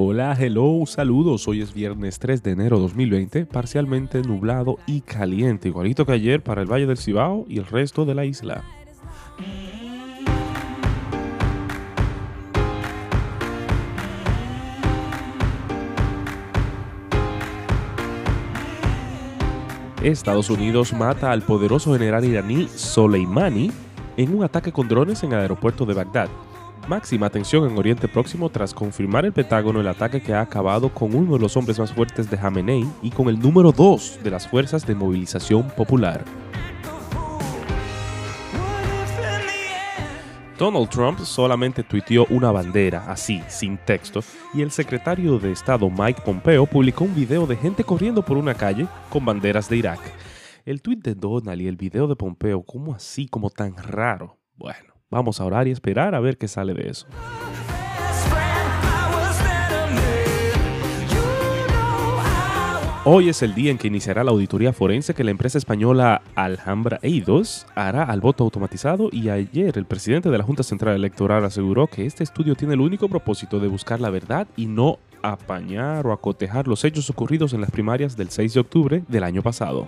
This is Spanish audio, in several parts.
Hola, hello, saludos. Hoy es viernes 3 de enero 2020, parcialmente nublado y caliente, igualito que ayer para el Valle del Cibao y el resto de la isla. Estados Unidos mata al poderoso general iraní Soleimani en un ataque con drones en el aeropuerto de Bagdad. Máxima atención en Oriente Próximo tras confirmar el Pentágono el ataque que ha acabado con uno de los hombres más fuertes de Jamenei y con el número 2 de las fuerzas de movilización popular. Donald Trump solamente tuiteó una bandera, así, sin texto, y el secretario de Estado Mike Pompeo publicó un video de gente corriendo por una calle con banderas de Irak. El tuit de Donald y el video de Pompeo, ¿cómo así, como tan raro? Bueno, vamos a orar y esperar a ver qué sale de eso. Hoy es el día en que iniciará la auditoría forense que la empresa española Alhambra Eidos hará al voto automatizado y ayer el presidente de la Junta Central Electoral aseguró que este estudio tiene el único propósito de buscar la verdad y no apañar o acotejar los hechos ocurridos en las primarias del 6 de octubre del año pasado.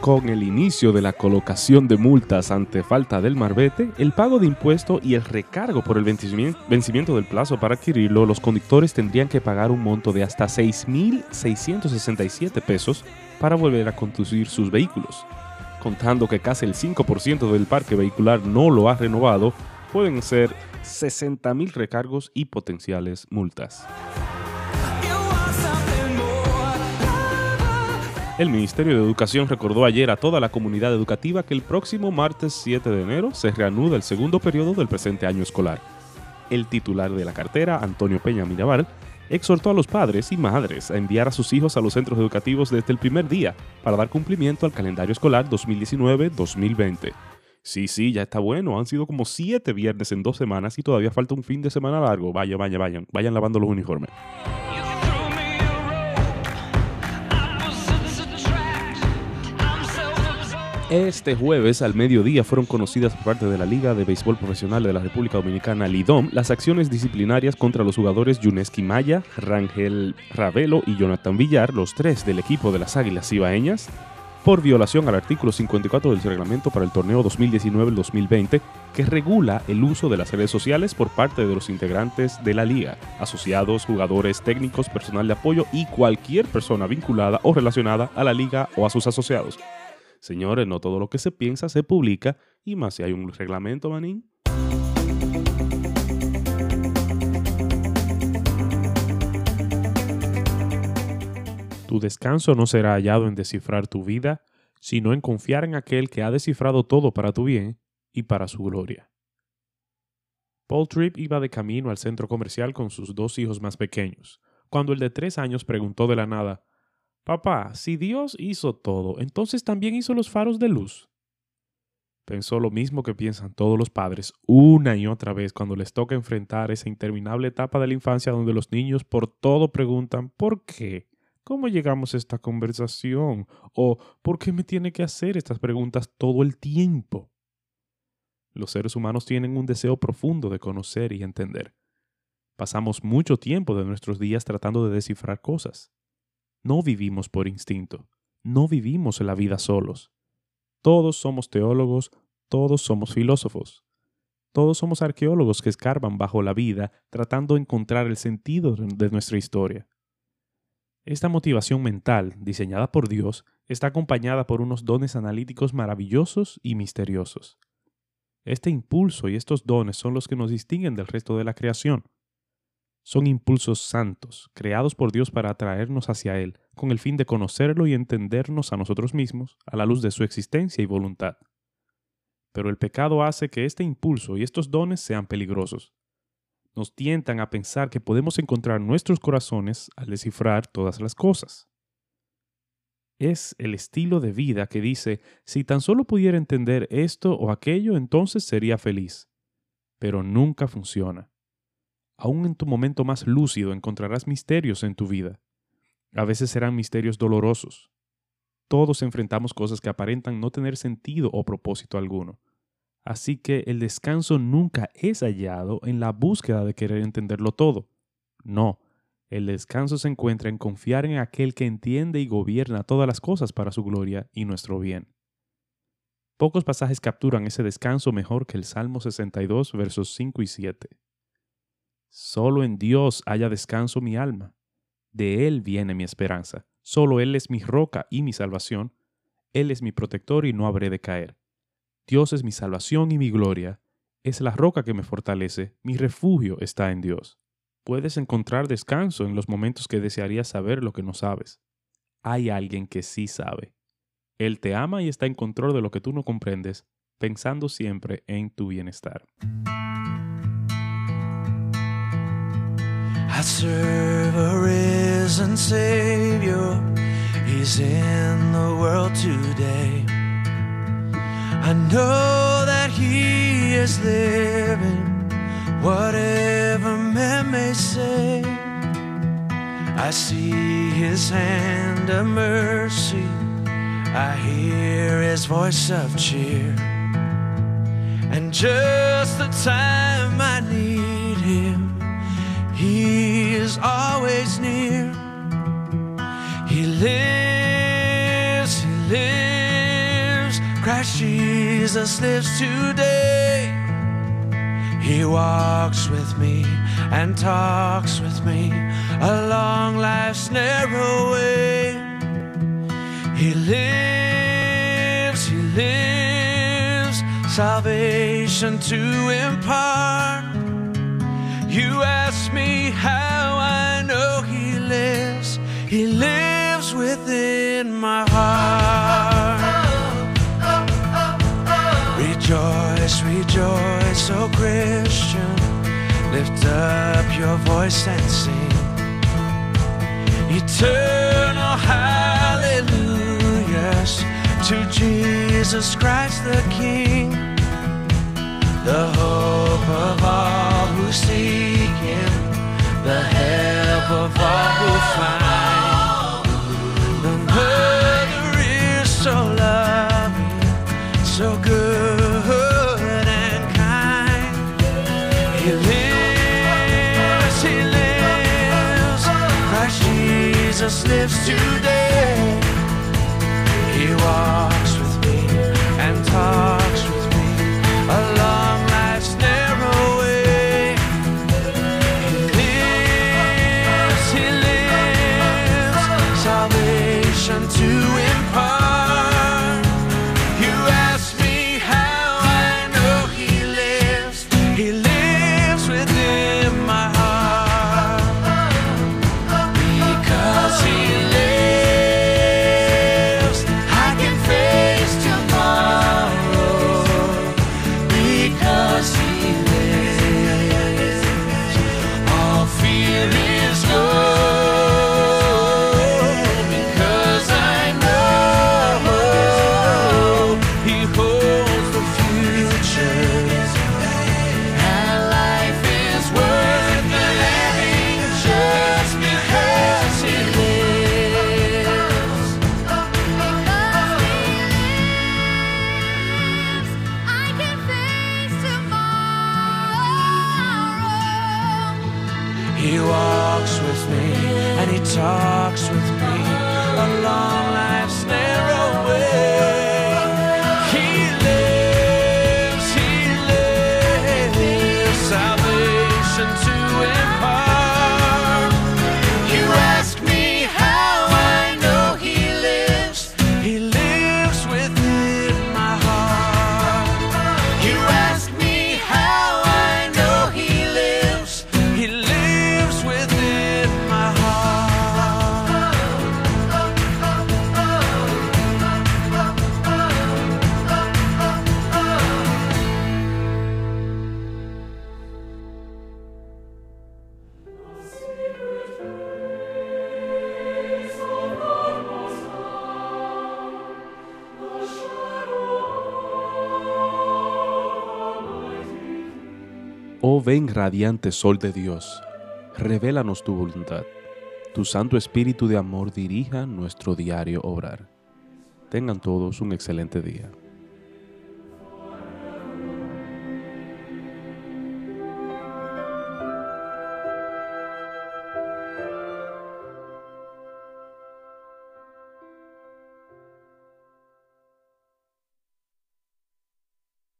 Con el inicio de la colocación de multas ante falta del marbete, el pago de impuesto y el recargo por el vencimiento del plazo para adquirirlo, los conductores tendrían que pagar un monto de hasta 6.667 pesos para volver a conducir sus vehículos. Contando que casi el 5% del parque vehicular no lo ha renovado, pueden ser 60.000 recargos y potenciales multas. El Ministerio de Educación recordó ayer a toda la comunidad educativa que el próximo martes 7 de enero se reanuda el segundo periodo del presente año escolar. El titular de la cartera, Antonio Peña Mirabal, exhortó a los padres y madres a enviar a sus hijos a los centros educativos desde el primer día para dar cumplimiento al calendario escolar 2019-2020. Sí, sí, ya está bueno. Han sido como siete viernes en dos semanas y todavía falta un fin de semana largo. Vaya, vaya, vayan. Vayan lavando los uniformes. Este jueves al mediodía fueron conocidas por parte de la Liga de Béisbol Profesional de la República Dominicana, LIDOM, las acciones disciplinarias contra los jugadores Yuneski Maya, Rangel Ravelo y Jonathan Villar, los tres del equipo de las Águilas Ibaeñas, por violación al artículo 54 del reglamento para el torneo 2019-2020 que regula el uso de las redes sociales por parte de los integrantes de la liga, asociados, jugadores, técnicos, personal de apoyo y cualquier persona vinculada o relacionada a la liga o a sus asociados. Señores, no todo lo que se piensa se publica, y más si hay un reglamento, manín. Tu descanso no será hallado en descifrar tu vida, sino en confiar en aquel que ha descifrado todo para tu bien y para su gloria. Paul Tripp iba de camino al centro comercial con sus dos hijos más pequeños, cuando el de tres años preguntó de la nada, Papá, si Dios hizo todo, entonces también hizo los faros de luz. Pensó lo mismo que piensan todos los padres una y otra vez cuando les toca enfrentar esa interminable etapa de la infancia donde los niños por todo preguntan ¿por qué? ¿Cómo llegamos a esta conversación? ¿O por qué me tiene que hacer estas preguntas todo el tiempo? Los seres humanos tienen un deseo profundo de conocer y entender. Pasamos mucho tiempo de nuestros días tratando de descifrar cosas. No vivimos por instinto, no vivimos la vida solos. Todos somos teólogos, todos somos filósofos. Todos somos arqueólogos que escarban bajo la vida tratando de encontrar el sentido de nuestra historia. Esta motivación mental, diseñada por Dios, está acompañada por unos dones analíticos maravillosos y misteriosos. Este impulso y estos dones son los que nos distinguen del resto de la creación. Son impulsos santos, creados por Dios para atraernos hacia Él, con el fin de conocerlo y entendernos a nosotros mismos a la luz de su existencia y voluntad. Pero el pecado hace que este impulso y estos dones sean peligrosos. Nos tientan a pensar que podemos encontrar nuestros corazones al descifrar todas las cosas. Es el estilo de vida que dice, si tan solo pudiera entender esto o aquello, entonces sería feliz. Pero nunca funciona. Aún en tu momento más lúcido encontrarás misterios en tu vida. A veces serán misterios dolorosos. Todos enfrentamos cosas que aparentan no tener sentido o propósito alguno. Así que el descanso nunca es hallado en la búsqueda de querer entenderlo todo. No, el descanso se encuentra en confiar en aquel que entiende y gobierna todas las cosas para su gloria y nuestro bien. Pocos pasajes capturan ese descanso mejor que el Salmo 62, versos 5 y 7. Solo en Dios haya descanso mi alma. De Él viene mi esperanza. Solo Él es mi roca y mi salvación. Él es mi protector y no habré de caer. Dios es mi salvación y mi gloria. Es la roca que me fortalece. Mi refugio está en Dios. Puedes encontrar descanso en los momentos que desearías saber lo que no sabes. Hay alguien que sí sabe. Él te ama y está en control de lo que tú no comprendes, pensando siempre en tu bienestar. I serve a risen Savior. He's in the world today. I know that He is living, whatever men may say. I see His hand of mercy. I hear His voice of cheer. And just the time is always near. He lives, He lives. Christ Jesus lives today. He walks with me and talks with me along life's narrow way. He lives, He lives. Salvation to impart. You ask me how He lives within my heart. Rejoice, rejoice, oh Christian. Lift up your voice and sing. Eternal hallelujahs to Jesus Christ the King the hope of all who seek Him, the help of all who find. Today. Oh ven radiante sol de Dios, revélanos tu voluntad. Tu Santo Espíritu de amor dirija nuestro diario obrar. Tengan todos un excelente día.